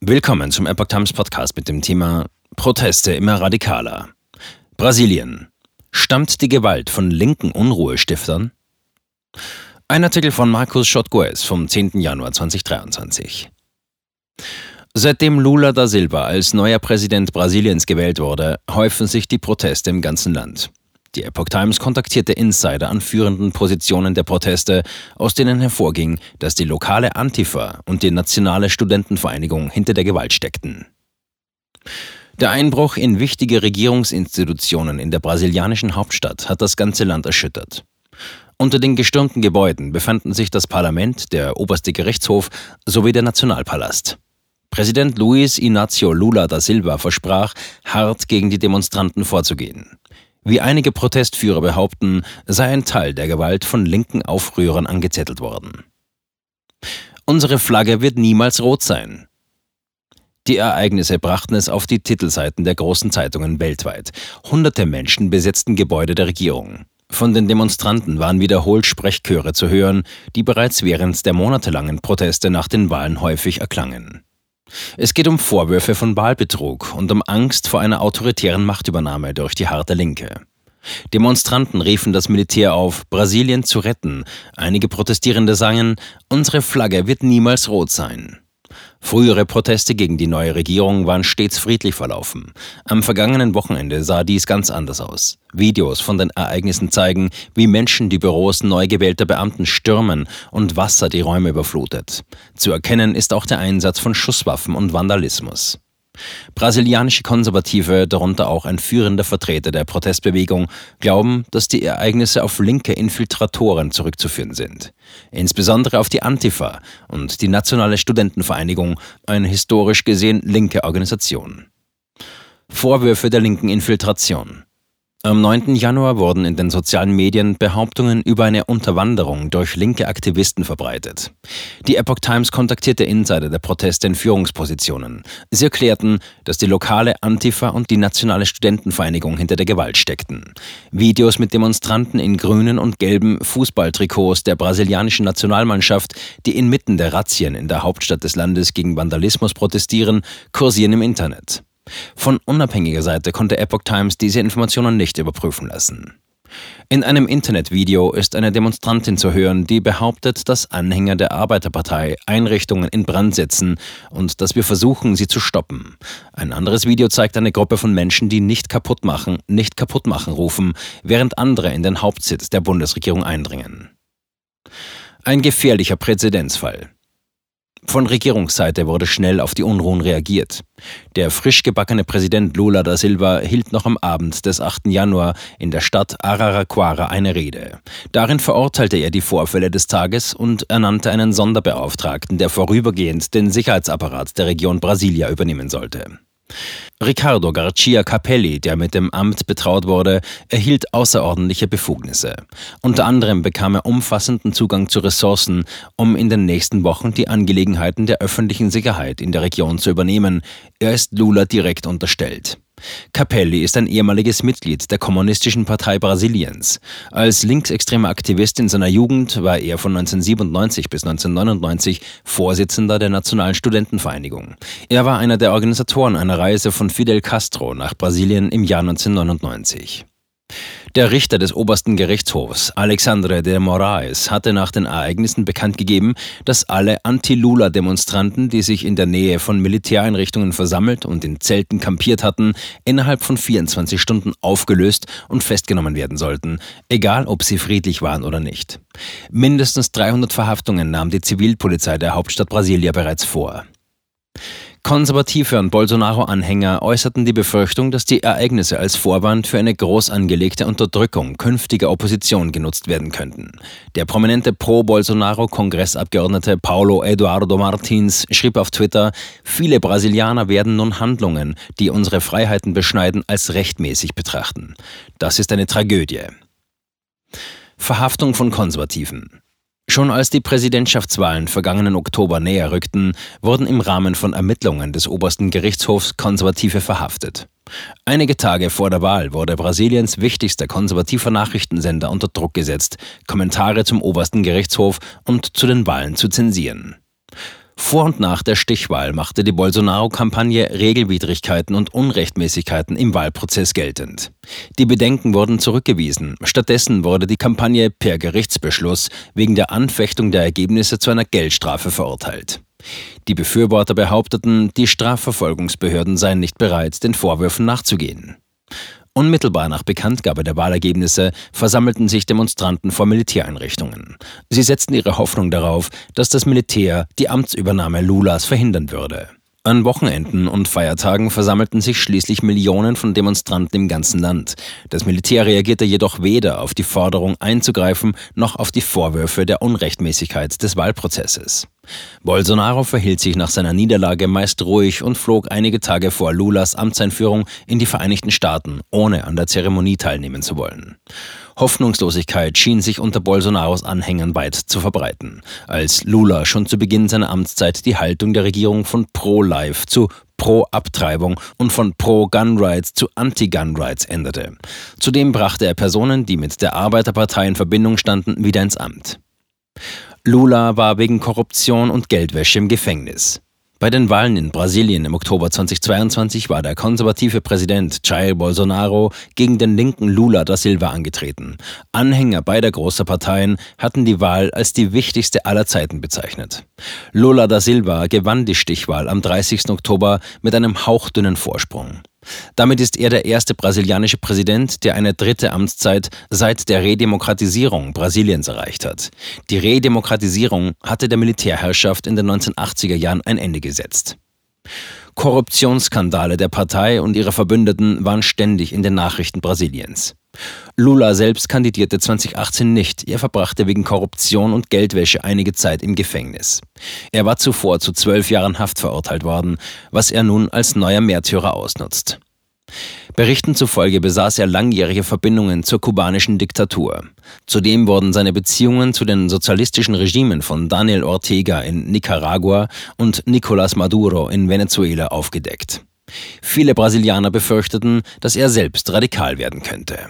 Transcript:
Willkommen zum Epoch Times Podcast mit dem Thema Proteste immer radikaler. Brasilien. Stammt die Gewalt von linken Unruhestiftern? Ein Artikel von Marcos Schotgoes vom 10. Januar 2023. Seitdem Lula da Silva als neuer Präsident Brasiliens gewählt wurde, häufen sich die Proteste im ganzen Land. Die Epoch Times kontaktierte Insider an führenden Positionen der Proteste, aus denen hervorging, dass die lokale Antifa und die nationale Studentenvereinigung hinter der Gewalt steckten. Der Einbruch in wichtige Regierungsinstitutionen in der brasilianischen Hauptstadt hat das ganze Land erschüttert. Unter den gestürmten Gebäuden befanden sich das Parlament, der oberste Gerichtshof sowie der Nationalpalast. Präsident Luis Inácio Lula da Silva versprach, hart gegen die Demonstranten vorzugehen. Wie einige Protestführer behaupten, sei ein Teil der Gewalt von linken Aufrührern angezettelt worden. Unsere Flagge wird niemals rot sein. Die Ereignisse brachten es auf die Titelseiten der großen Zeitungen weltweit. Hunderte Menschen besetzten Gebäude der Regierung. Von den Demonstranten waren wiederholt Sprechchöre zu hören, die bereits während der monatelangen Proteste nach den Wahlen häufig erklangen. Es geht um Vorwürfe von Wahlbetrug und um Angst vor einer autoritären Machtübernahme durch die harte Linke. Demonstranten riefen das Militär auf, Brasilien zu retten. Einige Protestierende sangen, unsere Flagge wird niemals rot sein. Frühere Proteste gegen die neue Regierung waren stets friedlich verlaufen. Am vergangenen Wochenende sah dies ganz anders aus. Videos von den Ereignissen zeigen, wie Menschen die Büros neu gewählter Beamten stürmen und Wasser die Räume überflutet. Zu erkennen ist auch der Einsatz von Schusswaffen und Vandalismus. Brasilianische Konservative, darunter auch ein führender Vertreter der Protestbewegung, glauben, dass die Ereignisse auf linke Infiltratoren zurückzuführen sind. Insbesondere auf die Antifa und die Nationale Studentenvereinigung, eine historisch gesehen linke Organisation. Vorwürfe der linken Infiltration. Am 9. Januar wurden in den sozialen Medien Behauptungen über eine Unterwanderung durch linke Aktivisten verbreitet. Die Epoch Times kontaktierte Insider der Proteste in Führungspositionen. Sie erklärten, dass die lokale Antifa und die Nationale Studentenvereinigung hinter der Gewalt steckten. Videos mit Demonstranten in grünen und gelben Fußballtrikots der brasilianischen Nationalmannschaft, die inmitten der Razzien in der Hauptstadt des Landes gegen Vandalismus protestieren, kursieren im Internet. Von unabhängiger Seite konnte Epoch Times diese Informationen nicht überprüfen lassen. In einem Internetvideo ist eine Demonstrantin zu hören, die behauptet, dass Anhänger der Arbeiterpartei Einrichtungen in Brand setzen und dass wir versuchen, sie zu stoppen. Ein anderes Video zeigt eine Gruppe von Menschen, die nicht kaputt machen, nicht kaputt machen rufen, während andere in den Hauptsitz der Bundesregierung eindringen. Ein gefährlicher Präzedenzfall. Von Regierungsseite wurde schnell auf die Unruhen reagiert. Der frisch gebackene Präsident Lula da Silva hielt noch am Abend des 8. Januar in der Stadt Araraquara eine Rede. Darin verurteilte er die Vorfälle des Tages und ernannte einen Sonderbeauftragten, der vorübergehend den Sicherheitsapparat der Region Brasilia übernehmen sollte. Riccardo Garcia Capelli, der mit dem Amt betraut wurde, erhielt außerordentliche Befugnisse. Unter anderem bekam er umfassenden Zugang zu Ressourcen, um in den nächsten Wochen die Angelegenheiten der öffentlichen Sicherheit in der Region zu übernehmen. Er ist Lula direkt unterstellt. Capelli ist ein ehemaliges Mitglied der Kommunistischen Partei Brasiliens. Als linksextremer Aktivist in seiner Jugend war er von 1997 bis 1999 Vorsitzender der Nationalen Studentenvereinigung. Er war einer der Organisatoren einer Reise von Fidel Castro nach Brasilien im Jahr 1999. Der Richter des obersten Gerichtshofs, Alexandre de Moraes, hatte nach den Ereignissen bekannt gegeben, dass alle Anti-Lula-Demonstranten, die sich in der Nähe von Militäreinrichtungen versammelt und in Zelten kampiert hatten, innerhalb von 24 Stunden aufgelöst und festgenommen werden sollten, egal ob sie friedlich waren oder nicht. Mindestens 300 Verhaftungen nahm die Zivilpolizei der Hauptstadt Brasilia bereits vor. Konservative und Bolsonaro-Anhänger äußerten die Befürchtung, dass die Ereignisse als Vorwand für eine groß angelegte Unterdrückung künftiger Opposition genutzt werden könnten. Der prominente Pro-Bolsonaro-Kongressabgeordnete Paulo Eduardo Martins schrieb auf Twitter, viele Brasilianer werden nun Handlungen, die unsere Freiheiten beschneiden, als rechtmäßig betrachten. Das ist eine Tragödie. Verhaftung von Konservativen. Schon als die Präsidentschaftswahlen vergangenen Oktober näher rückten, wurden im Rahmen von Ermittlungen des obersten Gerichtshofs Konservative verhaftet. Einige Tage vor der Wahl wurde Brasiliens wichtigster konservativer Nachrichtensender unter Druck gesetzt, Kommentare zum obersten Gerichtshof und zu den Wahlen zu zensieren. Vor und nach der Stichwahl machte die Bolsonaro-Kampagne Regelwidrigkeiten und Unrechtmäßigkeiten im Wahlprozess geltend. Die Bedenken wurden zurückgewiesen. Stattdessen wurde die Kampagne per Gerichtsbeschluss wegen der Anfechtung der Ergebnisse zu einer Geldstrafe verurteilt. Die Befürworter behaupteten, die Strafverfolgungsbehörden seien nicht bereit, den Vorwürfen nachzugehen. Unmittelbar nach Bekanntgabe der Wahlergebnisse versammelten sich Demonstranten vor Militäreinrichtungen. Sie setzten ihre Hoffnung darauf, dass das Militär die Amtsübernahme Lulas verhindern würde. An Wochenenden und Feiertagen versammelten sich schließlich Millionen von Demonstranten im ganzen Land. Das Militär reagierte jedoch weder auf die Forderung einzugreifen noch auf die Vorwürfe der Unrechtmäßigkeit des Wahlprozesses. Bolsonaro verhielt sich nach seiner Niederlage meist ruhig und flog einige Tage vor Lulas Amtseinführung in die Vereinigten Staaten, ohne an der Zeremonie teilnehmen zu wollen. Hoffnungslosigkeit schien sich unter Bolsonaros Anhängern weit zu verbreiten, als Lula schon zu Beginn seiner Amtszeit die Haltung der Regierung von Pro-Life zu Pro-Abtreibung und von Pro-Gun Rights zu Anti-Gun Rights änderte. Zudem brachte er Personen, die mit der Arbeiterpartei in Verbindung standen, wieder ins Amt. Lula war wegen Korruption und Geldwäsche im Gefängnis. Bei den Wahlen in Brasilien im Oktober 2022 war der konservative Präsident Jair Bolsonaro gegen den linken Lula da Silva angetreten. Anhänger beider großer Parteien hatten die Wahl als die wichtigste aller Zeiten bezeichnet. Lula da Silva gewann die Stichwahl am 30. Oktober mit einem hauchdünnen Vorsprung. Damit ist er der erste brasilianische Präsident, der eine dritte Amtszeit seit der Redemokratisierung Brasiliens erreicht hat. Die Redemokratisierung hatte der Militärherrschaft in den 1980er Jahren ein Ende gesetzt. Korruptionsskandale der Partei und ihrer Verbündeten waren ständig in den Nachrichten Brasiliens. Lula selbst kandidierte 2018 nicht. Er verbrachte wegen Korruption und Geldwäsche einige Zeit im Gefängnis. Er war zuvor zu zwölf Jahren Haft verurteilt worden, was er nun als neuer Märtyrer ausnutzt. Berichten zufolge besaß er langjährige Verbindungen zur kubanischen Diktatur. Zudem wurden seine Beziehungen zu den sozialistischen Regimen von Daniel Ortega in Nicaragua und Nicolás Maduro in Venezuela aufgedeckt. Viele Brasilianer befürchteten, dass er selbst radikal werden könnte.